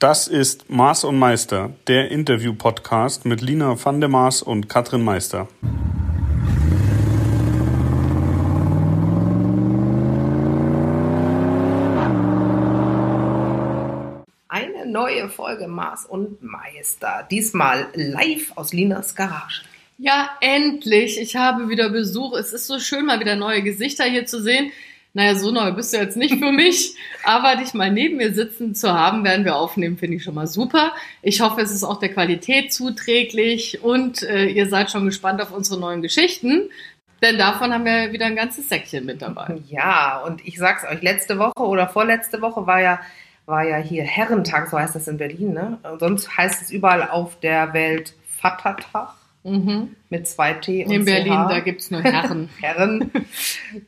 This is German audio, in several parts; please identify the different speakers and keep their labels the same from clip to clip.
Speaker 1: Das ist Maß und Meister, der Interview-Podcast mit Lina van der Maas und Katrin Meister.
Speaker 2: Eine neue Folge Maß und Meister. Diesmal live aus Linas Garage.
Speaker 3: Ja, endlich. Ich habe wieder Besuch. Es ist so schön, mal wieder neue Gesichter hier zu sehen. Naja, so neu bist du jetzt nicht für mich, aber dich mal neben mir sitzen zu haben, werden wir aufnehmen, finde ich schon mal super. Ich hoffe, es ist auch der Qualität zuträglich und äh, ihr seid schon gespannt auf unsere neuen Geschichten. Denn davon haben wir wieder ein ganzes Säckchen mit dabei.
Speaker 2: Ja, und ich sag's euch, letzte Woche oder vorletzte Woche war ja, war ja hier Herrentag, so heißt das in Berlin, ne? Sonst heißt es überall auf der Welt Vatertag. Mhm. Mit zwei T und
Speaker 3: In Berlin,
Speaker 2: CH.
Speaker 3: da gibt's nur Herren.
Speaker 2: Herren.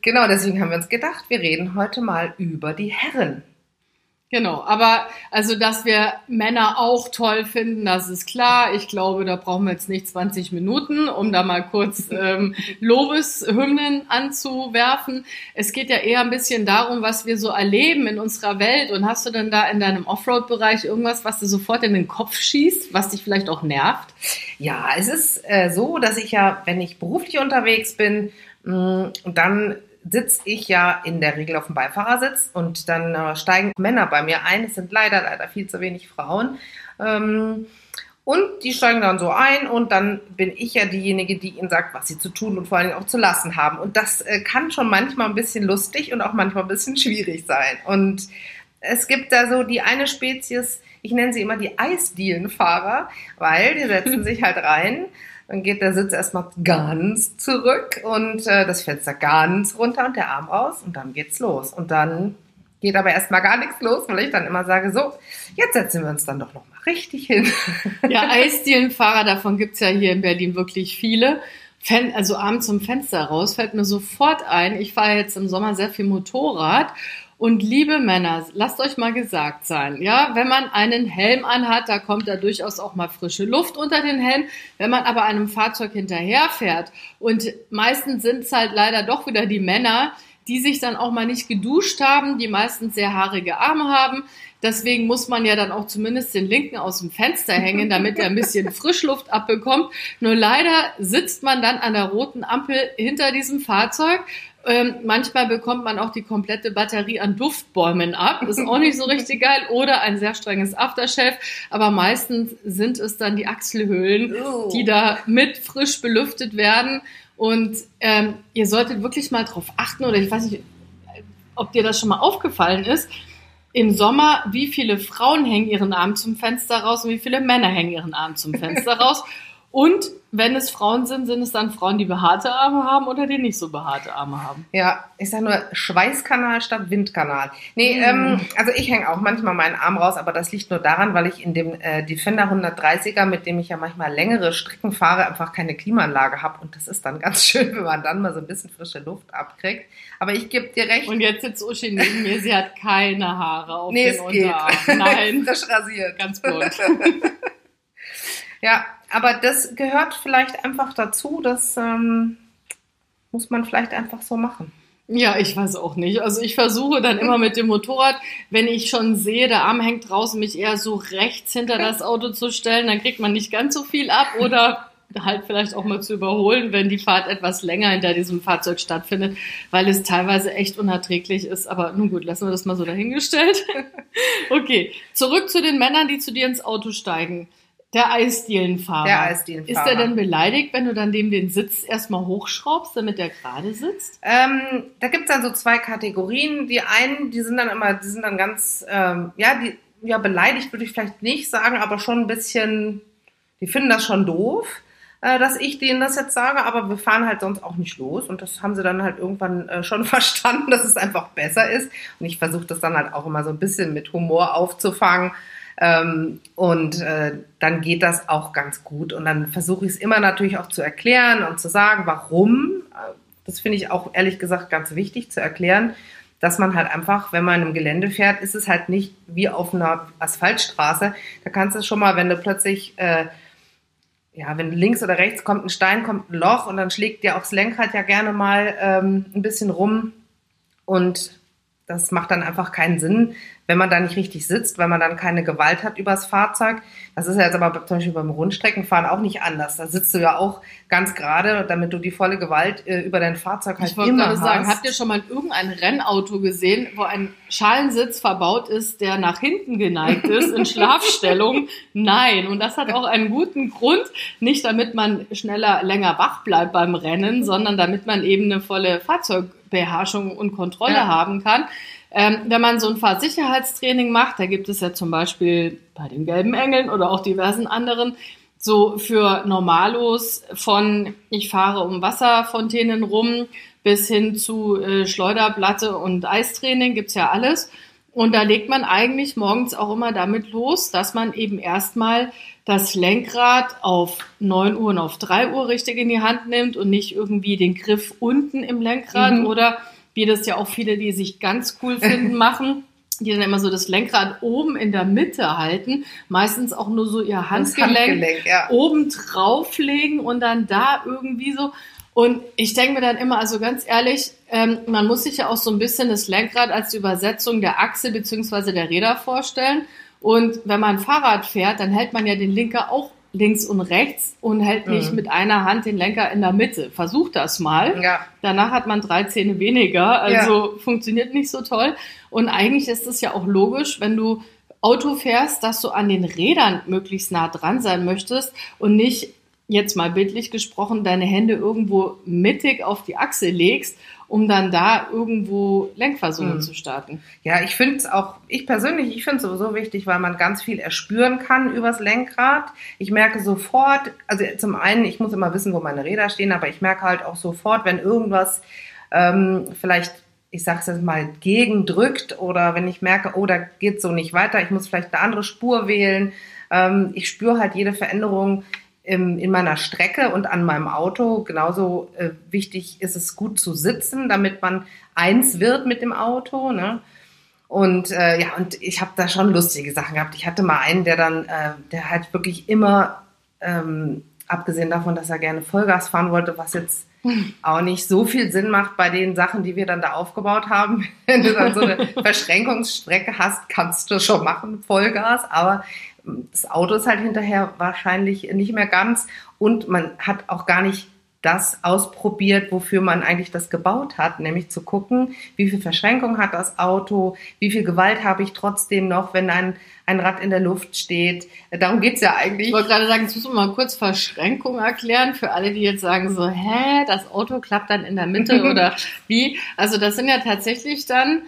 Speaker 2: Genau, deswegen haben wir uns gedacht, wir reden heute mal über die Herren.
Speaker 3: Genau, aber also, dass wir Männer auch toll finden, das ist klar. Ich glaube, da brauchen wir jetzt nicht 20 Minuten, um da mal kurz ähm, Lobeshymnen anzuwerfen. Es geht ja eher ein bisschen darum, was wir so erleben in unserer Welt. Und hast du denn da in deinem Offroad-Bereich irgendwas, was dir sofort in den Kopf schießt, was dich vielleicht auch nervt?
Speaker 2: Ja, es ist äh, so, dass ich ja, wenn ich beruflich unterwegs bin, mh, dann sitze ich ja in der Regel auf dem Beifahrersitz und dann äh, steigen Männer bei mir ein. Es sind leider, leider viel zu wenig Frauen. Ähm, und die steigen dann so ein und dann bin ich ja diejenige, die ihnen sagt, was sie zu tun und vor allem auch zu lassen haben. Und das äh, kann schon manchmal ein bisschen lustig und auch manchmal ein bisschen schwierig sein. Und es gibt da so die eine Spezies, ich nenne sie immer die Eisdielenfahrer, weil die setzen sich halt rein dann geht der Sitz erstmal ganz zurück und äh, das Fenster ganz runter und der Arm raus und dann geht's los. Und dann geht aber erstmal gar nichts los, weil ich dann immer sage, so, jetzt setzen wir uns dann doch nochmal richtig hin.
Speaker 3: Ja, Eisdielenfahrer, davon gibt's ja hier in Berlin wirklich viele. Fen also abends zum Fenster raus, fällt mir sofort ein, ich fahre jetzt im Sommer sehr viel Motorrad und liebe Männer, lasst euch mal gesagt sein, ja, wenn man einen Helm anhat, da kommt da durchaus auch mal frische Luft unter den Helm. Wenn man aber einem Fahrzeug hinterherfährt und meistens sind es halt leider doch wieder die Männer, die sich dann auch mal nicht geduscht haben, die meistens sehr haarige Arme haben. Deswegen muss man ja dann auch zumindest den linken aus dem Fenster hängen, damit er ein bisschen Frischluft abbekommt. Nur leider sitzt man dann an der roten Ampel hinter diesem Fahrzeug ähm, manchmal bekommt man auch die komplette Batterie an Duftbäumen ab. Ist auch nicht so richtig geil. Oder ein sehr strenges Aftershave. Aber meistens sind es dann die Achselhöhlen,
Speaker 2: Oh.
Speaker 3: die da mit frisch belüftet werden. Und ähm, ihr solltet wirklich mal drauf achten, oder ich weiß nicht, ob dir das schon mal aufgefallen ist. Im Sommer, wie viele Frauen hängen ihren Arm zum Fenster raus und wie viele Männer hängen ihren Arm zum Fenster raus. Und wenn es Frauen sind, sind es dann Frauen, die behaarte Arme haben oder die nicht so behaarte Arme haben.
Speaker 2: Ja, ich sag nur Schweißkanal statt Windkanal. Nee,
Speaker 3: Mm.
Speaker 2: ähm, also ich hänge auch manchmal meinen Arm raus, aber das liegt nur daran, weil ich in dem äh, Defender 130er, mit dem ich ja manchmal längere Strecken fahre, einfach keine Klimaanlage habe. Und das ist dann ganz schön, wenn man dann mal so ein bisschen frische Luft abkriegt. Aber ich gebe dir recht.
Speaker 3: Und jetzt sitzt Uschi neben mir, sie hat keine Haare auf
Speaker 2: nee,
Speaker 3: den
Speaker 2: es geht.
Speaker 3: Unterarmen. Nein,
Speaker 2: Frisch rasiert.
Speaker 3: ganz blond.
Speaker 2: Ja, aber das gehört vielleicht einfach dazu. Das ähm, muss man vielleicht einfach so machen.
Speaker 3: Ja, ich weiß auch nicht. Also ich versuche dann immer mit dem Motorrad, wenn ich schon sehe, der Arm hängt draußen, mich eher so rechts hinter das Auto zu stellen, dann kriegt man nicht ganz so viel ab oder halt vielleicht auch mal zu überholen, wenn die Fahrt etwas länger hinter diesem Fahrzeug stattfindet, weil es teilweise echt unerträglich ist. Aber nun gut, lassen wir das mal so dahingestellt. Okay, zurück zu den Männern, die zu dir ins Auto steigen. Der Eisdielenfahrer.
Speaker 2: Der Eisdielenfahrer.
Speaker 3: Ist er denn beleidigt, wenn du dann dem den Sitz erstmal hochschraubst, damit er gerade sitzt?
Speaker 2: Ähm, da gibt's dann so zwei Kategorien. Die einen, die sind dann immer, die sind dann ganz, ähm, ja, die, ja, beleidigt würde ich vielleicht nicht sagen, aber schon ein bisschen, die finden das schon doof, äh, dass ich denen das jetzt sage, aber wir fahren halt sonst auch nicht los und das haben sie dann halt irgendwann äh, schon verstanden, dass es einfach besser ist. Und ich versuche das dann halt auch immer so ein bisschen mit Humor aufzufangen. Ähm, und äh, dann geht das auch ganz gut. Und dann versuche ich es immer natürlich auch zu erklären und zu sagen, warum. Äh, Das finde ich auch ehrlich gesagt ganz wichtig zu erklären, dass man halt einfach, wenn man im Gelände fährt, ist es halt nicht wie auf einer Asphaltstraße. Da kannst du schon mal, wenn du plötzlich, äh, ja, wenn links oder rechts kommt ein Stein, kommt ein Loch und dann schlägt dir aufs Lenkrad ja gerne mal ähm, ein bisschen rum. Und das macht dann einfach keinen Sinn, wenn man da nicht richtig sitzt, weil man dann keine Gewalt hat übers Fahrzeug. Das ist ja jetzt aber zum Beispiel beim Rundstreckenfahren auch nicht anders. Da sitzt du ja auch ganz gerade, damit du die volle Gewalt äh, über dein Fahrzeug halt
Speaker 3: ich wollte
Speaker 2: immer
Speaker 3: gerade
Speaker 2: hast.
Speaker 3: sagen, habt ihr schon mal irgendein Rennauto gesehen, wo ein Schalensitz verbaut ist, der nach hinten geneigt ist, in Schlafstellung? Nein. Und das hat auch einen guten Grund. Nicht damit man schneller, länger wach bleibt beim Rennen, sondern damit man eben eine volle Fahrzeugbeherrschung und Kontrolle
Speaker 2: Ja.
Speaker 3: haben kann. Ähm, wenn man so ein Fahrsicherheitstraining macht, da gibt es ja zum Beispiel bei den Gelben Engeln oder auch diversen anderen, so für Normalos von ich fahre um Wasserfontänen rum bis hin zu äh, Schleuderplatte und Eistraining gibt's ja alles. Und da legt man eigentlich morgens auch immer damit los, dass man eben erstmal das Lenkrad auf 9 Uhr und auf 3 Uhr richtig in die Hand nimmt und nicht irgendwie den Griff unten im Lenkrad
Speaker 2: Mhm.
Speaker 3: oder wie das ja auch viele, die sich ganz cool finden, machen, die dann immer so das Lenkrad oben in der Mitte halten, meistens auch nur so ihr Handgelenk,
Speaker 2: Handgelenk, ja.
Speaker 3: oben drauflegen und dann da irgendwie so. Und ich denke mir dann immer, also ganz ehrlich, ähm, man muss sich ja auch so ein bisschen das Lenkrad als die Übersetzung der Achse beziehungsweise der Räder vorstellen. Und wenn man Fahrrad fährt, dann hält man ja den Lenker auch links und rechts und hält nicht
Speaker 2: Mhm.
Speaker 3: mit einer Hand den Lenker in der Mitte. Versucht das mal.
Speaker 2: Ja.
Speaker 3: Danach hat man drei Zähne weniger, also funktioniert nicht so toll. Und eigentlich ist es ja auch logisch, wenn du Auto fährst, dass du an den Rädern möglichst nah dran sein möchtest und nicht jetzt mal bildlich gesprochen deine Hände irgendwo mittig auf die Achse legst, um dann da irgendwo Lenkversuche
Speaker 2: Mhm.
Speaker 3: zu starten.
Speaker 2: Ja, ich finde es auch, ich persönlich, ich finde es sowieso wichtig, weil man ganz viel erspüren kann übers Lenkrad. Ich merke sofort, also zum einen, ich muss immer wissen, wo meine Räder stehen, aber ich merke halt auch sofort, wenn irgendwas ähm, vielleicht, ich sag's jetzt mal, gegendrückt oder wenn ich merke, oh, da geht so nicht weiter, ich muss vielleicht eine andere Spur wählen. Ähm, ich spüre halt jede Veränderung im, in meiner Strecke und an meinem Auto. Genauso äh, wichtig ist es gut zu sitzen, damit man eins wird mit dem Auto. Ne? Und äh, ja, und ich habe da schon lustige Sachen gehabt. Ich hatte mal einen, der dann, äh, der halt wirklich immer, ähm, abgesehen davon, dass er gerne Vollgas fahren wollte, was jetzt auch nicht so viel Sinn macht bei den Sachen, die wir dann da aufgebaut haben. Wenn du dann so eine Verschränkungsstrecke hast, kannst du schon machen, Vollgas, aber das Auto ist halt hinterher wahrscheinlich nicht mehr ganz und man hat auch gar nicht das ausprobiert, wofür man eigentlich das gebaut hat, nämlich zu gucken, wie viel Verschränkung hat das Auto, wie viel Gewalt habe ich trotzdem noch, wenn ein, ein Rad in der Luft steht. Darum geht's ja eigentlich.
Speaker 3: Ich wollte gerade sagen, jetzt müssen wir mal kurz Verschränkung erklären für alle, die jetzt sagen so, hä, das Auto klappt dann in der Mitte oder wie. Also das sind ja tatsächlich dann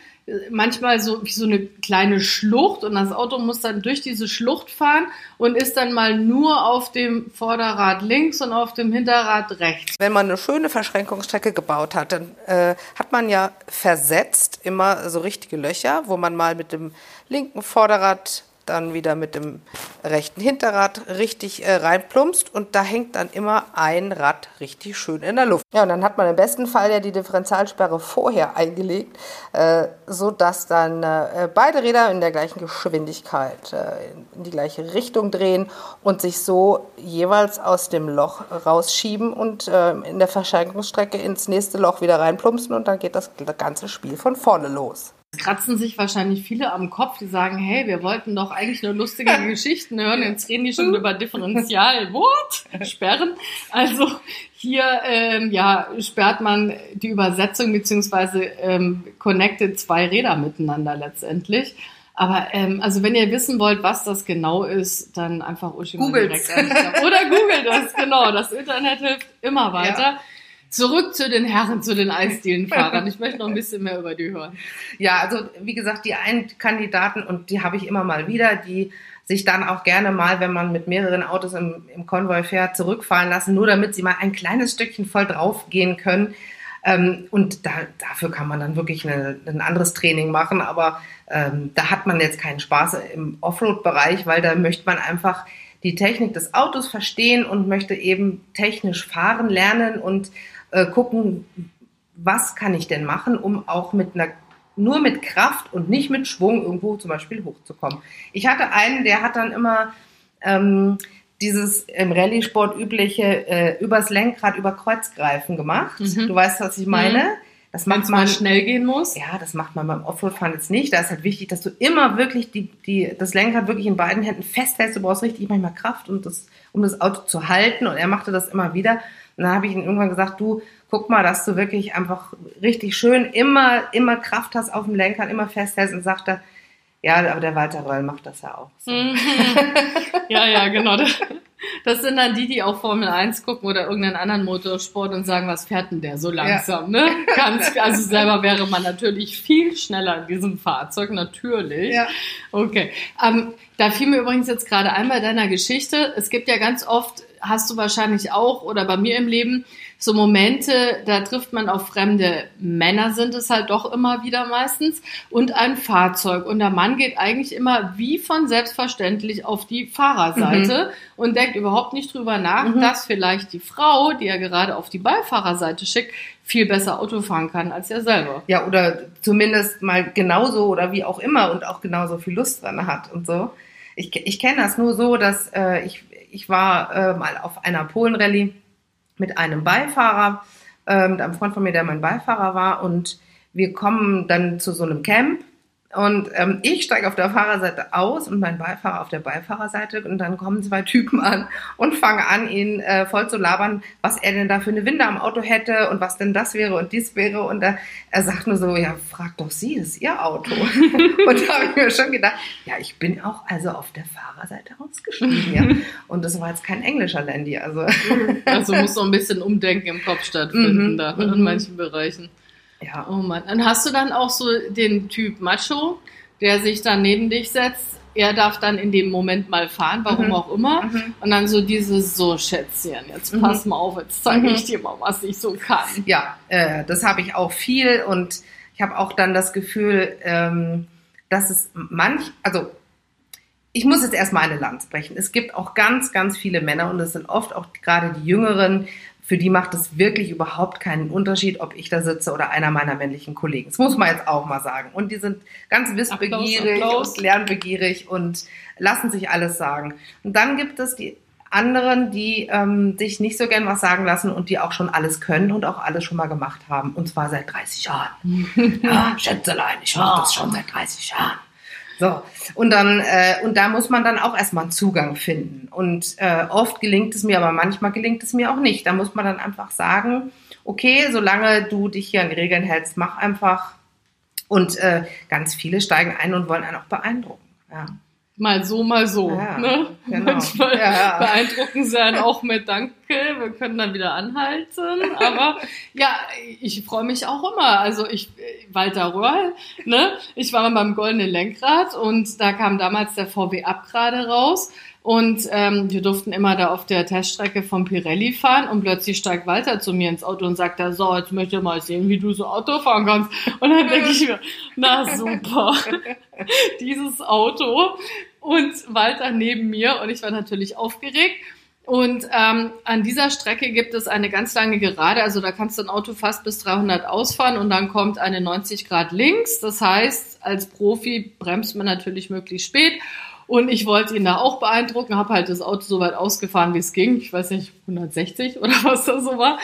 Speaker 3: manchmal so wie so eine kleine Schlucht und das Auto muss dann durch diese Schlucht fahren und ist dann mal nur auf dem Vorderrad links und auf dem Hinterrad rechts.
Speaker 2: Wenn man eine schöne Verschränkungsstrecke gebaut hat, dann äh, hat man ja versetzt immer so richtige Löcher, wo man mal mit dem linken Vorderrad dann wieder mit dem rechten Hinterrad richtig äh, reinplumpst und da hängt dann immer ein Rad richtig schön in der Luft. Ja, und dann hat man im besten Fall ja die Differentialsperre vorher eingelegt, äh, so dass dann äh, beide Räder in der gleichen Geschwindigkeit äh, in die gleiche Richtung drehen und sich so jeweils aus dem Loch rausschieben und äh, in der Verschränkungsstrecke ins nächste Loch wieder reinplumpsen und dann geht das ganze Spiel von vorne los.
Speaker 3: Es kratzen sich wahrscheinlich viele am Kopf, die sagen, hey, wir wollten doch eigentlich nur lustige Geschichten hören, jetzt reden die schon über Differential, what? Sperren. Also hier ähm, ja, sperrt man die Übersetzung beziehungsweise ähm, connectet zwei Räder miteinander letztendlich. Aber ähm, also wenn ihr wissen wollt, was das genau ist, dann einfach Uschi direkt. Oder googelt das, genau. Das Internet hilft immer weiter.
Speaker 2: Ja.
Speaker 3: Zurück zu den Herren, zu den Eisdielenfahrern. Ich möchte noch ein bisschen mehr über die hören.
Speaker 2: Ja, also wie gesagt, die einen Kandidaten und die habe ich immer mal wieder, die sich dann auch gerne mal, wenn man mit mehreren Autos im, im Konvoi fährt, zurückfallen lassen, nur damit sie mal ein kleines Stückchen voll draufgehen können. Ähm, und da, dafür kann man dann wirklich eine, ein anderes Training machen, aber ähm, da hat man jetzt keinen Spaß im Offroad-Bereich, weil da möchte man einfach die Technik des Autos verstehen und möchte eben technisch fahren lernen und äh, gucken, was kann ich denn machen, um auch mit einer nur mit Kraft und nicht mit Schwung irgendwo zum Beispiel hochzukommen. Ich hatte einen, der hat dann immer ähm, dieses im Rallye-Sport übliche äh, übers Lenkrad über Kreuzgreifen gemacht.
Speaker 3: Mhm.
Speaker 2: Du weißt, was ich meine. Das macht man
Speaker 3: schnell gehen muss.
Speaker 2: Ja, das macht man beim Offroad-Fahren jetzt nicht. Da ist halt wichtig, dass du immer wirklich die, die, das Lenkrad wirklich in beiden Händen festhältst. Du brauchst richtig manchmal Kraft, um das, um das Auto zu halten. Und er machte das immer wieder. Und dann habe ich ihm irgendwann gesagt, du, guck mal, dass du wirklich einfach richtig schön immer, immer Kraft hast auf dem Lenkrad, immer festhältst. Und sagte, ja, aber der Walter Röll macht das ja auch. So.
Speaker 3: Mhm. ja, ja, genau. Das sind dann die, die auch Formel 1 gucken oder irgendeinen anderen Motorsport und sagen, was fährt denn der so langsam, ne? Ganz, also selber wäre man natürlich viel schneller in diesem Fahrzeug, natürlich.
Speaker 2: Ja.
Speaker 3: Okay. Ähm, da fiel mir übrigens jetzt gerade ein bei deiner Geschichte. Es gibt ja ganz oft, hast du wahrscheinlich auch oder bei mir im Leben, so Momente, da trifft man auf fremde Männer, sind es halt doch immer wieder meistens, und ein Fahrzeug. Und der Mann geht eigentlich immer wie von selbstverständlich auf die Fahrerseite
Speaker 2: Mhm.
Speaker 3: und denkt überhaupt nicht drüber nach, dass vielleicht die Frau, die er gerade auf die Beifahrerseite schickt, viel besser Auto fahren kann als er selber.
Speaker 2: Ja, oder zumindest mal genauso oder wie auch immer und auch genauso viel Lust dran hat und so. Ich, ich kenne das nur so, dass äh, ich, ich war äh, mal auf einer Polen-Rallye mit einem Beifahrer, äh, mit einem Freund von mir, der mein Beifahrer war. Und wir kommen dann zu so einem Camp und ähm, ich steige auf der Fahrerseite aus und mein Beifahrer auf der Beifahrerseite und dann kommen zwei Typen an und fangen an, ihn äh, voll zu labern, was er denn da für eine Winde am Auto hätte und was denn das wäre und dies wäre und er, er sagt nur so, ja, frag doch Sie, das ist Ihr Auto. und da habe ich mir schon gedacht, ja, ich bin auch also auf der Fahrerseite ausgestiegen, ja. Und das war jetzt kein englischer Landy, also
Speaker 3: Also muss so ein bisschen Umdenken im Kopf stattfinden
Speaker 2: Mhm,
Speaker 3: da
Speaker 2: mhm.
Speaker 3: in manchen Bereichen.
Speaker 2: Ja.
Speaker 3: Oh Mann. Dann hast du dann auch so den Typ Macho, der sich dann neben dich setzt. Er darf dann in dem Moment mal fahren, warum
Speaker 2: Mhm.
Speaker 3: auch immer.
Speaker 2: Mhm.
Speaker 3: Und dann so dieses, so Schätzchen, jetzt
Speaker 2: Mhm.
Speaker 3: pass mal auf, jetzt zeige
Speaker 2: Mhm.
Speaker 3: ich dir mal, was ich so kann.
Speaker 2: Ja, äh, das habe ich auch viel und ich habe auch dann das Gefühl, ähm, dass es manch, also ich muss jetzt erstmal eine Lanze brechen. Es gibt auch ganz, ganz viele Männer und es sind oft auch gerade die Jüngeren, für die macht es wirklich überhaupt keinen Unterschied, ob ich da sitze oder einer meiner männlichen Kollegen. Das muss man jetzt auch mal sagen. Und die sind ganz wissbegierig
Speaker 3: Applaus.
Speaker 2: und lernbegierig und lassen sich alles sagen. Und dann gibt es die anderen, die ähm, sich nicht so gern was sagen lassen und die auch schon alles können und auch alles schon mal gemacht haben. Und zwar seit 30 Jahren. ja, Schätzelein, ich mache das schon seit 30 Jahren. So, und dann, äh, und da muss man dann auch erstmal einen Zugang finden. Und äh, oft gelingt es mir, aber manchmal gelingt es mir auch nicht. Da muss man dann einfach sagen, okay, solange du dich hier an die Regeln hältst, mach einfach. Und äh, ganz viele steigen ein und wollen einen auch beeindrucken. Ja.
Speaker 3: Mal so, mal so.
Speaker 2: Ja,
Speaker 3: ne?
Speaker 2: genau.
Speaker 3: Manchmal
Speaker 2: Ja,
Speaker 3: beeindrucken sie einen auch mit Danke, wir können dann wieder anhalten. Aber ja, ich freue mich auch immer. Also ich, Walter Röhrl, ne? Ich war mal beim Goldenen Lenkrad und da kam damals der VW Up gerade raus. Und ähm, wir durften immer da auf der Teststrecke vom Pirelli fahren und plötzlich steigt Walter zu mir ins Auto und sagt da, so, jetzt möchte ich mal sehen, wie du so Auto fahren kannst. Und dann denke ich mir, na super, dieses Auto und Walter neben mir und ich war natürlich aufgeregt. Und ähm, an dieser Strecke gibt es eine ganz lange Gerade, also da kannst du ein Auto fast bis 300 ausfahren und dann kommt eine 90 Grad links. Das heißt, als Profi bremst man natürlich möglichst spät. Und ich wollte ihn da auch beeindrucken, habe halt das Auto so weit ausgefahren, wie es ging. Ich weiß nicht, 160 oder was da so war.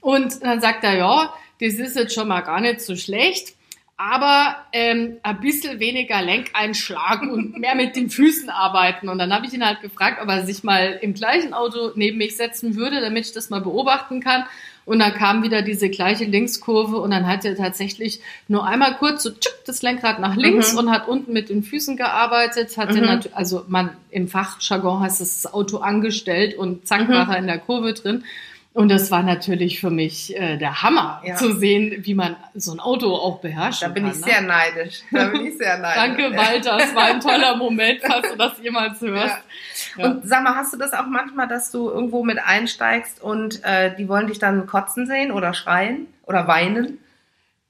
Speaker 3: Und dann sagt er, ja, das ist jetzt schon mal gar nicht so schlecht aber ähm, ein bisschen weniger Lenkeinschlag und mehr mit den Füßen arbeiten. Und dann habe ich ihn halt gefragt, ob er sich mal im gleichen Auto neben mich setzen würde, damit ich das mal beobachten kann. Und dann kam wieder diese gleiche Linkskurve und dann hat er tatsächlich nur einmal kurz so tschuck, das Lenkrad nach links
Speaker 2: Mhm.
Speaker 3: und hat unten mit den Füßen gearbeitet. Hat
Speaker 2: Mhm.
Speaker 3: natu- also man im Fachjargon heißt es das Auto angestellt und zack
Speaker 2: Mhm.
Speaker 3: war er in der Kurve drin. Und das war natürlich für mich äh, der Hammer,
Speaker 2: Ja.
Speaker 3: zu sehen, wie man so ein Auto auch beherrscht.
Speaker 2: Da bin ich
Speaker 3: ne?
Speaker 2: sehr neidisch. Da bin ich sehr neidisch.
Speaker 3: Danke, Walter. Es war ein toller Moment, falls du das jemals hörst.
Speaker 2: Ja. Und sag mal, hast du das auch manchmal, dass du irgendwo mit einsteigst und äh, die wollen dich dann kotzen sehen oder schreien oder weinen?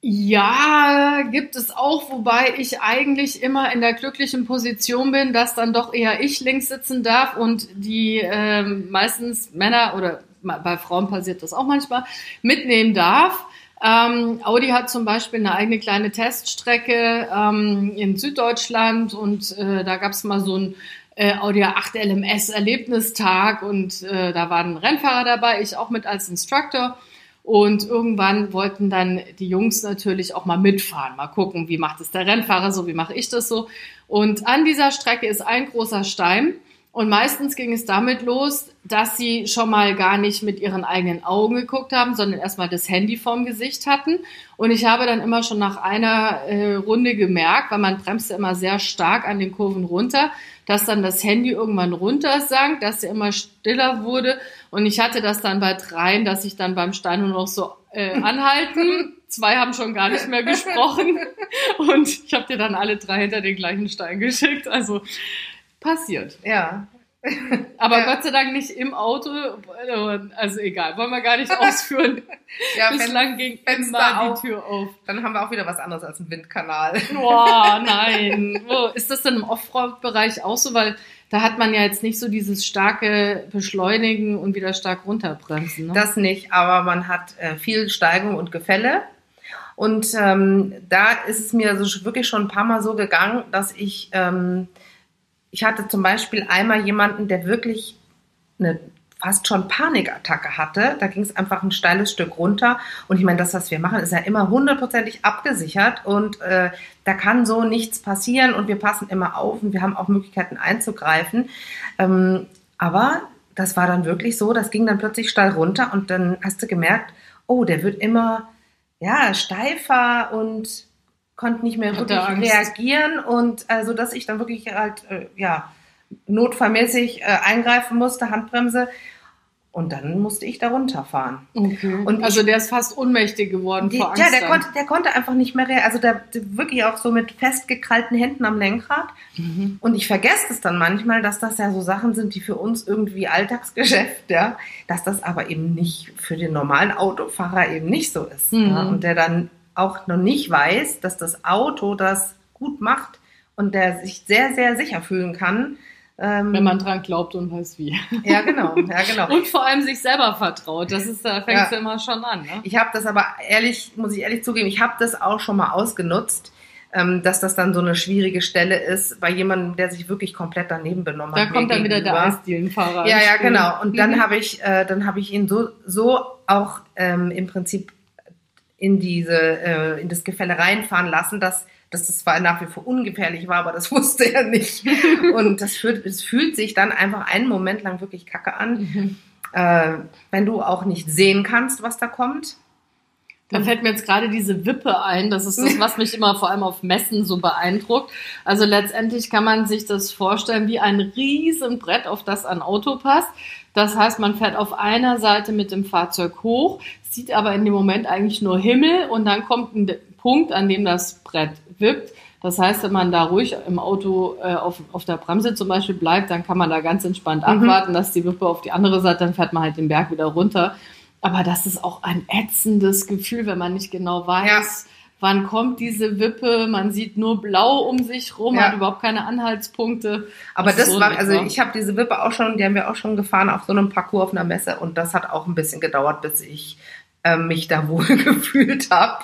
Speaker 3: Ja, gibt es auch, wobei ich eigentlich immer in der glücklichen Position bin, dass dann doch eher ich links sitzen darf und die ähm, meistens Männer oder bei Frauen passiert das auch manchmal mitnehmen darf. Ähm, Audi hat zum Beispiel eine eigene kleine Teststrecke ähm, in Süddeutschland und äh, da gab es mal so ein äh, Audi A8 LMS Erlebnistag und äh, da waren Rennfahrer dabei, ich auch mit als Instructor. Und irgendwann wollten dann die Jungs natürlich auch mal mitfahren, mal gucken, wie macht es der Rennfahrer so, wie mache ich das so. Und an dieser Strecke ist ein großer Stein. Und meistens ging es damit los, dass sie schon mal gar nicht mit ihren eigenen Augen geguckt haben, sondern erstmal das Handy vorm Gesicht hatten. Und ich habe dann immer schon nach einer äh, Runde gemerkt, weil man bremste immer sehr stark an den Kurven runter, dass dann das Handy irgendwann runtersank, dass er immer stiller wurde. Und ich hatte das dann bei dreien, dass ich dann beim Stein nur noch so äh, anhalten. Zwei haben schon gar nicht mehr gesprochen. Und ich habe dir dann alle drei hinter den gleichen Stein geschickt. Also passiert.
Speaker 2: Ja.
Speaker 3: Aber
Speaker 2: Ja.
Speaker 3: Gott sei Dank nicht im Auto. Also egal, wollen wir gar nicht ausführen.
Speaker 2: Ja,
Speaker 3: Bislang ging
Speaker 2: Fenster
Speaker 3: immer
Speaker 2: auf.
Speaker 3: die Tür auf.
Speaker 2: Dann haben wir auch wieder was anderes als einen Windkanal.
Speaker 3: Boah, nein. Wo, ist das denn im Offroad-Bereich auch so? Weil da hat man ja jetzt nicht so dieses starke Beschleunigen und wieder stark runterbremsen. Ne?
Speaker 2: Das nicht, aber man hat äh, viel Steigung und Gefälle. Und ähm, da ist es mir so wirklich schon ein paar Mal so gegangen, dass ich, ähm, ich hatte zum Beispiel einmal jemanden, der wirklich eine fast schon Panikattacke hatte. Da ging es einfach ein steiles Stück runter. Und ich meine, das, was wir machen, ist ja immer hundertprozentig abgesichert und äh, da kann so nichts passieren und wir passen immer auf und wir haben auch Möglichkeiten einzugreifen. Ähm, aber das war dann wirklich so, das ging dann plötzlich steil runter und dann hast du gemerkt, oh, der wird immer ja, steifer und konnte nicht mehr
Speaker 3: Hat
Speaker 2: wirklich
Speaker 3: er
Speaker 2: reagieren und also dass ich dann wirklich halt äh, ja notfallmäßig äh, eingreifen musste, Handbremse und dann musste ich da runterfahren.
Speaker 3: Okay.
Speaker 2: Und
Speaker 3: also
Speaker 2: ich-
Speaker 3: der ist fast ohnmächtig geworden
Speaker 2: Die,
Speaker 3: vor Angst.
Speaker 2: ja, der
Speaker 3: dann.
Speaker 2: konnte, der konnte einfach nicht mehr reagieren. Also der, der wirklich auch so mit festgekrallten Händen am Lenkrad.
Speaker 3: Mhm.
Speaker 2: Und ich vergesse es dann manchmal, dass das ja so Sachen sind, die für uns irgendwie Alltagsgeschäft, ja, dass das aber eben nicht für den normalen Autofahrer eben nicht so ist.
Speaker 3: Mhm.
Speaker 2: Ja, und der dann auch noch nicht weiß, dass das Auto das gut macht und der sich sehr, sehr sicher fühlen kann. Ähm,
Speaker 3: Wenn man dran glaubt und weiß wie.
Speaker 2: ja, genau, ja, genau.
Speaker 3: Und vor allem sich selber vertraut. Das ist, da fängst
Speaker 2: Ja.
Speaker 3: du immer schon an. Ne?
Speaker 2: Ich habe das aber ehrlich, muss ich ehrlich zugeben, ich habe das auch schon mal ausgenutzt, ähm, dass das dann so eine schwierige Stelle ist bei jemandem, der sich wirklich komplett daneben benommen
Speaker 3: Da
Speaker 2: hat. mir
Speaker 3: kommt dann wieder der
Speaker 2: gegenüber.
Speaker 3: Eisdielenfahrer.
Speaker 2: Ja, ja, genau. Und dann
Speaker 3: Mhm.
Speaker 2: habe ich, äh, dann habe ich ihn so, so auch ähm, im Prinzip in diese, äh, in das Gefälle reinfahren lassen, dass, dass das zwar nach wie vor ungefährlich war, aber das wusste er nicht. Und das fühlt, es fühlt sich dann einfach einen Moment lang wirklich kacke an,
Speaker 3: Mhm.
Speaker 2: äh, wenn du auch nicht sehen kannst, was da kommt.
Speaker 3: Da fällt mir jetzt gerade diese Wippe ein. Das ist das, was mich immer vor allem auf Messen so beeindruckt. Also letztendlich kann man sich das vorstellen wie ein riesen Brett, auf das ein Auto passt. Das heißt, man fährt auf einer Seite mit dem Fahrzeug hoch, sieht aber in dem Moment eigentlich nur Himmel und dann kommt ein Punkt, an dem das Brett wippt. Das heißt, wenn man da ruhig im Auto äh, auf, auf der Bremse zum Beispiel bleibt, dann kann man da ganz entspannt
Speaker 2: Mhm.
Speaker 3: abwarten, dass die Wippe auf die andere Seite, dann fährt man halt den Berg wieder runter. Aber das ist auch ein ätzendes Gefühl, wenn man nicht genau weiß, wann kommt diese Wippe. Man sieht nur blau um sich rum,
Speaker 2: Ja.
Speaker 3: hat überhaupt keine Anhaltspunkte.
Speaker 2: Aber das
Speaker 3: so
Speaker 2: war, also
Speaker 3: wa?
Speaker 2: ich habe diese Wippe auch schon, die haben wir auch schon gefahren auf so einem Parcours auf einer Messe und das hat auch ein bisschen gedauert, bis ich ähm, mich da wohl gefühlt habe.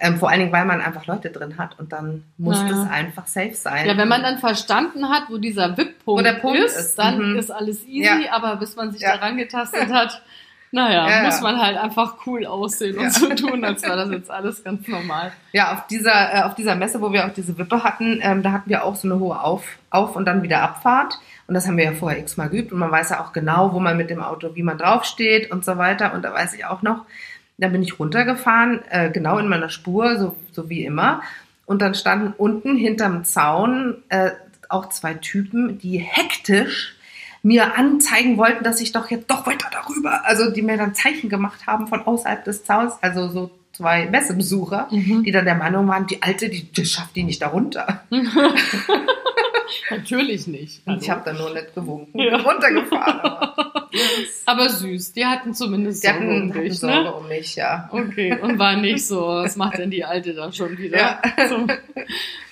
Speaker 2: Ähm, vor allen Dingen, weil man einfach Leute drin hat und dann muss
Speaker 3: Naja.
Speaker 2: das einfach safe sein.
Speaker 3: Ja, wenn man dann verstanden hat, wo dieser Wipppunkt
Speaker 2: Wo der Punkt
Speaker 3: ist,
Speaker 2: ist,
Speaker 3: dann
Speaker 2: mhm.
Speaker 3: ist alles easy,
Speaker 2: Ja.
Speaker 3: aber bis man sich
Speaker 2: Ja.
Speaker 3: daran getastet hat, naja,
Speaker 2: Ja,
Speaker 3: muss man halt einfach cool aussehen
Speaker 2: Ja.
Speaker 3: und so tun, als wäre das jetzt alles ganz normal.
Speaker 2: Ja, auf dieser, äh, auf dieser Messe, wo wir auch diese Wippe hatten, ähm, da hatten wir auch so eine hohe Auf-, Auf und dann wieder Abfahrt. Und das haben wir ja vorher x-mal geübt und man weiß ja auch genau, wo man mit dem Auto, wie man draufsteht und so weiter. Und da weiß ich auch noch, da bin ich runtergefahren, äh, genau in meiner Spur, so, so wie immer. Und dann standen unten hinterm Zaun äh, auch zwei Typen, die hektisch mir anzeigen wollten, dass ich doch jetzt doch weiter darüber, also die mir dann Zeichen gemacht haben von außerhalb des Zauns, also so zwei Messebesucher,
Speaker 3: Mhm.
Speaker 2: die dann der Meinung waren, die Alte, die, die schafft die nicht darunter.
Speaker 3: Natürlich nicht.
Speaker 2: Und ich
Speaker 3: Hallo.
Speaker 2: habe dann nur nicht gewunken,
Speaker 3: Ja.
Speaker 2: runtergefahren. Aber
Speaker 3: süß, die hatten zumindest
Speaker 2: die
Speaker 3: Sorge
Speaker 2: hatten,
Speaker 3: um
Speaker 2: hatten
Speaker 3: dich,
Speaker 2: Sorge
Speaker 3: ne?
Speaker 2: um mich, ja.
Speaker 3: Okay, und war nicht so, was macht denn die Alte da schon wieder?
Speaker 2: Ja.
Speaker 3: So.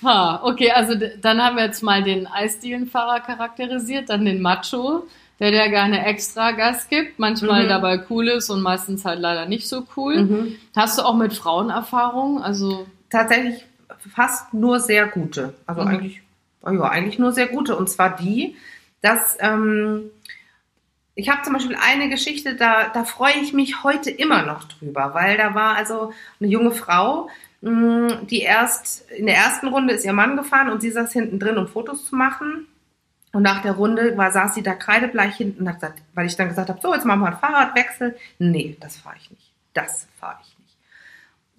Speaker 3: Ha, okay, also dann haben wir jetzt mal den Eisdielenfahrer charakterisiert, dann den Macho, der der gerne extra Gas gibt, manchmal
Speaker 2: Mhm.
Speaker 3: dabei cool ist und meistens halt leider nicht so cool.
Speaker 2: Mhm.
Speaker 3: Hast du auch mit Frauen Erfahrung? Also
Speaker 2: Tatsächlich fast nur sehr gute. Also
Speaker 3: Mhm.
Speaker 2: eigentlich, oh ja, eigentlich nur sehr gute. Und zwar die, dass ähm, ich habe zum Beispiel eine Geschichte, da, da freue ich mich heute immer noch drüber, weil da war also eine junge Frau, mh, die erst in der ersten Runde ist ihr Mann gefahren und sie saß hinten drin, um Fotos zu machen. Und nach der Runde war, saß sie da kreidebleich hinten und hat gesagt, weil ich dann gesagt habe, so, jetzt machen wir einen Fahrradwechsel. Nee, das fahre ich nicht. Das fahre ich nicht.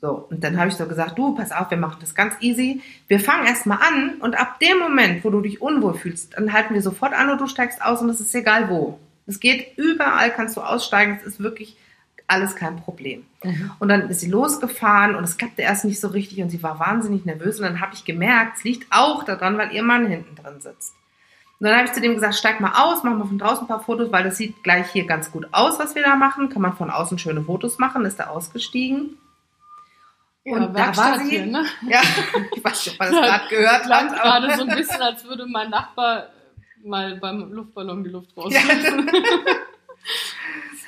Speaker 2: So, und dann habe ich so gesagt, du, pass auf, wir machen das ganz easy. Wir fangen erstmal an und ab dem Moment, wo du dich unwohl fühlst, dann halten wir sofort an und du steigst aus und es ist egal wo. Es geht überall, kannst du aussteigen, es ist wirklich alles kein Problem. Mhm. Und dann ist sie losgefahren und es klappte erst nicht so richtig und sie war wahnsinnig nervös und dann habe ich gemerkt, es liegt auch daran, weil ihr Mann hinten drin sitzt. Und dann habe ich zu dem gesagt, steig mal aus, mach mal von draußen ein paar Fotos, weil das sieht gleich hier ganz gut aus, was wir da machen. Kann man von außen schöne Fotos machen. Ist er ausgestiegen.
Speaker 3: Ja, und da war sie. Hier, ne?
Speaker 2: Ja, ich weiß nicht, ob man das gerade gehört
Speaker 3: hat. gerade so ein bisschen, als würde mein Nachbar mal beim Luftballon die Luft rauslassen.
Speaker 2: Ja.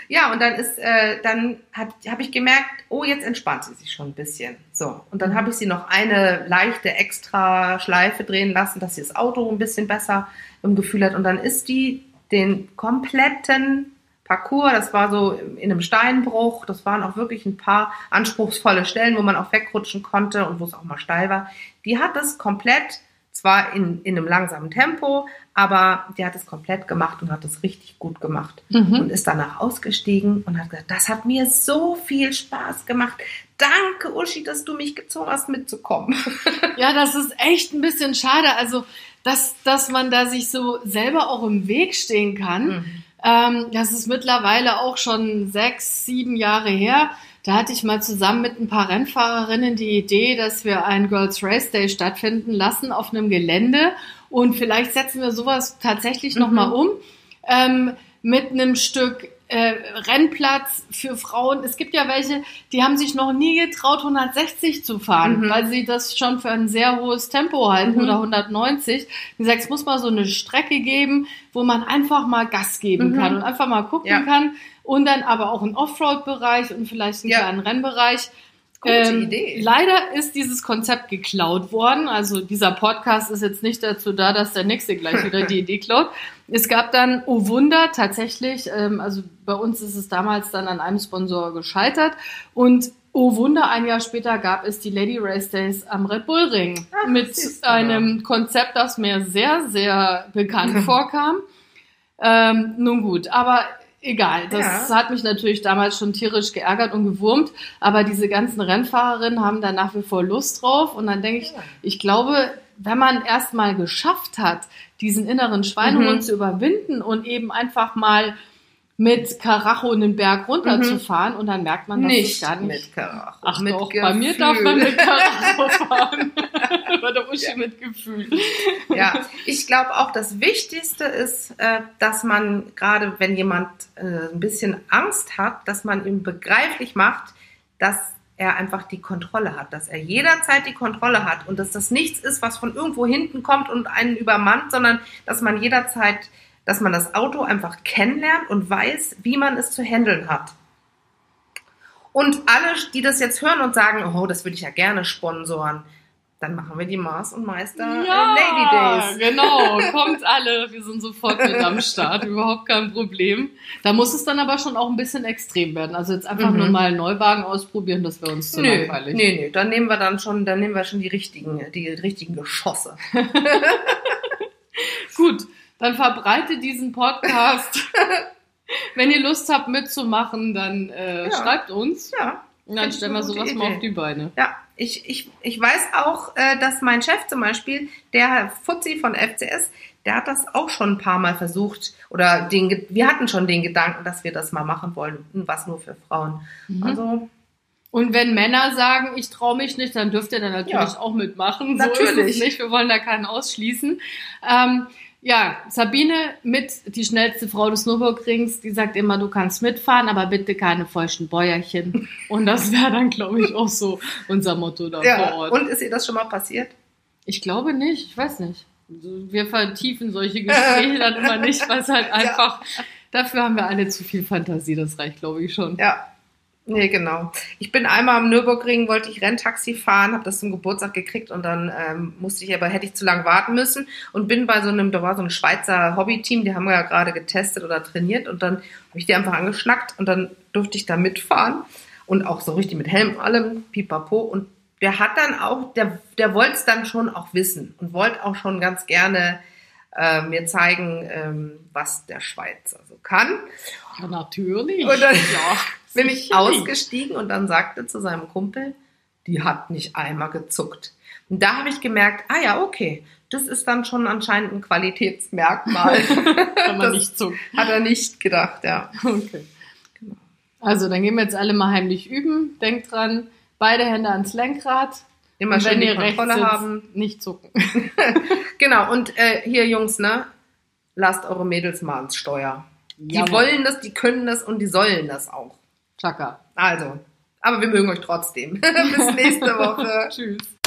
Speaker 2: ja, und dann ist, äh, dann habe ich gemerkt, oh, jetzt entspannt sie sich schon ein bisschen. So, und dann habe ich sie noch eine leichte extra Schleife drehen lassen, dass sie das Auto ein bisschen besser im Gefühl hat. Und dann ist die den kompletten Parcours, das war so in einem Steinbruch, das waren auch wirklich ein paar anspruchsvolle Stellen, wo man auch wegrutschen konnte und wo es auch mal steil war. Die hat das komplett, zwar in, in einem langsamen Tempo, aber die hat es komplett gemacht und hat es richtig gut gemacht mhm. und ist danach ausgestiegen und hat gesagt, das hat mir so viel Spaß gemacht. Danke, Uschi, dass du mich gezwungen hast, mitzukommen.
Speaker 3: Ja, das ist echt ein bisschen schade. Also dass, dass man da sich so selber auch im Weg stehen kann. Mhm. Ähm, das ist mittlerweile auch schon sechs, sieben Jahre her. Da hatte ich mal zusammen mit ein paar Rennfahrerinnen die Idee, dass wir einen Girls Race Day stattfinden lassen auf einem Gelände. Und vielleicht setzen wir sowas tatsächlich mhm. nochmal um. Ähm, mit einem Stück äh, Rennplatz für Frauen. Es gibt ja welche, die haben sich noch nie getraut, 160 zu fahren, mhm. weil sie das schon für ein sehr hohes Tempo halten mhm. oder 190. Wie gesagt, es muss mal so eine Strecke geben, wo man einfach mal Gas geben mhm. kann und einfach mal gucken ja. kann. Und dann aber auch einen Offroad-Bereich und vielleicht einen ja. kleinen Rennbereich.
Speaker 2: Gute ähm, Idee.
Speaker 3: Leider ist dieses Konzept geklaut worden. Also dieser Podcast ist jetzt nicht dazu da, dass der nächste gleich wieder die Idee klaut. Es gab dann, oh Wunder, tatsächlich, ähm, also bei uns ist es damals dann an einem Sponsor gescheitert und Oh Wunder, ein Jahr später gab es die Lady Race Days am Red Bull Ring Ach, mit einem Konzept, das mir sehr, sehr bekannt vorkam. Ähm, nun gut, aber egal. Das ja. hat mich natürlich damals schon tierisch geärgert und gewurmt. Aber diese ganzen Rennfahrerinnen haben da nach wie vor Lust drauf. Und dann denke ich, ich glaube, wenn man erst mal geschafft hat, diesen inneren Schweinehund mhm. zu überwinden und eben einfach mal mit Karacho den Berg runterzufahren mhm. und dann merkt man, dass
Speaker 2: nicht
Speaker 3: gar nicht.
Speaker 2: Mit Karacho.
Speaker 3: Ach mit doch, Gefühl. bei mir darf man mit Karacho fahren. bei der Uschi ja. mit Gefühl.
Speaker 2: Ja, ich glaube auch, das Wichtigste ist, äh, dass man gerade, wenn jemand äh, ein bisschen Angst hat, dass man ihm begreiflich macht, dass er einfach die Kontrolle hat, dass er jederzeit die Kontrolle hat und dass das nichts ist, was von irgendwo hinten kommt und einen übermannt, sondern dass man jederzeit dass man das Auto einfach kennenlernt und weiß, wie man es zu handeln hat. Und alle, die das jetzt hören und sagen, oh, das würde ich ja gerne sponsoren, dann machen wir die Mars und Meister
Speaker 3: ja,
Speaker 2: Lady Days.
Speaker 3: Genau, kommt alle, wir sind sofort mit am Start, überhaupt kein Problem. Da muss es dann aber schon auch ein bisschen extrem werden. Also jetzt einfach mhm. nur mal einen Neuwagen ausprobieren, das wäre uns zu
Speaker 2: nö,
Speaker 3: langweilig.
Speaker 2: Nee, nee, dann nehmen wir dann schon, dann nehmen wir schon die richtigen, die richtigen Geschosse.
Speaker 3: Gut, dann verbreitet diesen Podcast. Wenn ihr Lust habt mitzumachen, dann äh, ja. schreibt uns.
Speaker 2: Ja.
Speaker 3: Und dann stellen wir sowas Idee. mal auf die Beine.
Speaker 2: Ja, ich, ich, ich weiß auch, äh, dass mein Chef zum Beispiel, der Herr Fuzzi von FCS, der hat das auch schon ein paar Mal versucht. Oder den, wir hatten schon den Gedanken, dass wir das mal machen wollen. Was nur für Frauen. Mhm. Also.
Speaker 3: Und wenn Männer sagen, ich traue mich nicht, dann dürft ihr dann natürlich ja. auch mitmachen.
Speaker 2: Natürlich.
Speaker 3: So es nicht. Wir wollen da keinen ausschließen. Ähm, ja, Sabine mit die schnellste Frau des Nürburgrings, die sagt immer, du kannst mitfahren, aber bitte keine feuchten Bäuerchen. Und das wäre dann, glaube ich, auch so unser Motto da ja. vor Ort.
Speaker 2: Und ist ihr das schon mal passiert?
Speaker 3: Ich glaube nicht, ich weiß nicht. Also, wir vertiefen solche Gespräche dann immer nicht, weil es halt einfach, ja. dafür haben wir alle zu viel Fantasie, das reicht, glaube ich, schon.
Speaker 2: Ja. Nee, genau. Ich bin einmal am Nürburgring, wollte ich Renntaxi fahren, habe das zum Geburtstag gekriegt und dann ähm, musste ich aber, hätte ich zu lange warten müssen und bin bei so einem, da war so ein Schweizer Hobbyteam, die haben wir ja gerade getestet oder trainiert und dann habe ich die einfach angeschnackt und dann durfte ich da mitfahren und auch so richtig mit Helm und allem, pipapo und der hat dann auch, der, der wollte es dann schon auch wissen und wollte auch schon ganz gerne äh, mir zeigen, ähm, was der Schweizer so kann.
Speaker 3: Ja, natürlich.
Speaker 2: Und dann
Speaker 3: ja,
Speaker 2: bin ich
Speaker 3: sicherlich.
Speaker 2: ausgestiegen und dann sagte zu seinem Kumpel, die hat nicht einmal gezuckt. Und da habe ich gemerkt, ah ja, okay, das ist dann schon anscheinend ein Qualitätsmerkmal.
Speaker 3: Kann man
Speaker 2: Das
Speaker 3: nicht zucken.
Speaker 2: Hat er nicht gedacht, ja.
Speaker 3: Okay. Also, dann gehen wir jetzt alle mal heimlich üben. Denkt dran, beide Hände ans Lenkrad.
Speaker 2: Immer
Speaker 3: Und
Speaker 2: schön
Speaker 3: wenn
Speaker 2: die Kontrolle
Speaker 3: sitzt,
Speaker 2: haben.
Speaker 3: nicht zucken.
Speaker 2: Genau, und äh, hier Jungs, ne? Lasst eure Mädels mal ans Steuer. Die
Speaker 3: Jawohl.
Speaker 2: wollen das, die können das und die sollen das auch.
Speaker 3: Chaka.
Speaker 2: Also, aber wir mögen euch trotzdem. Bis nächste Woche.
Speaker 3: Tschüss.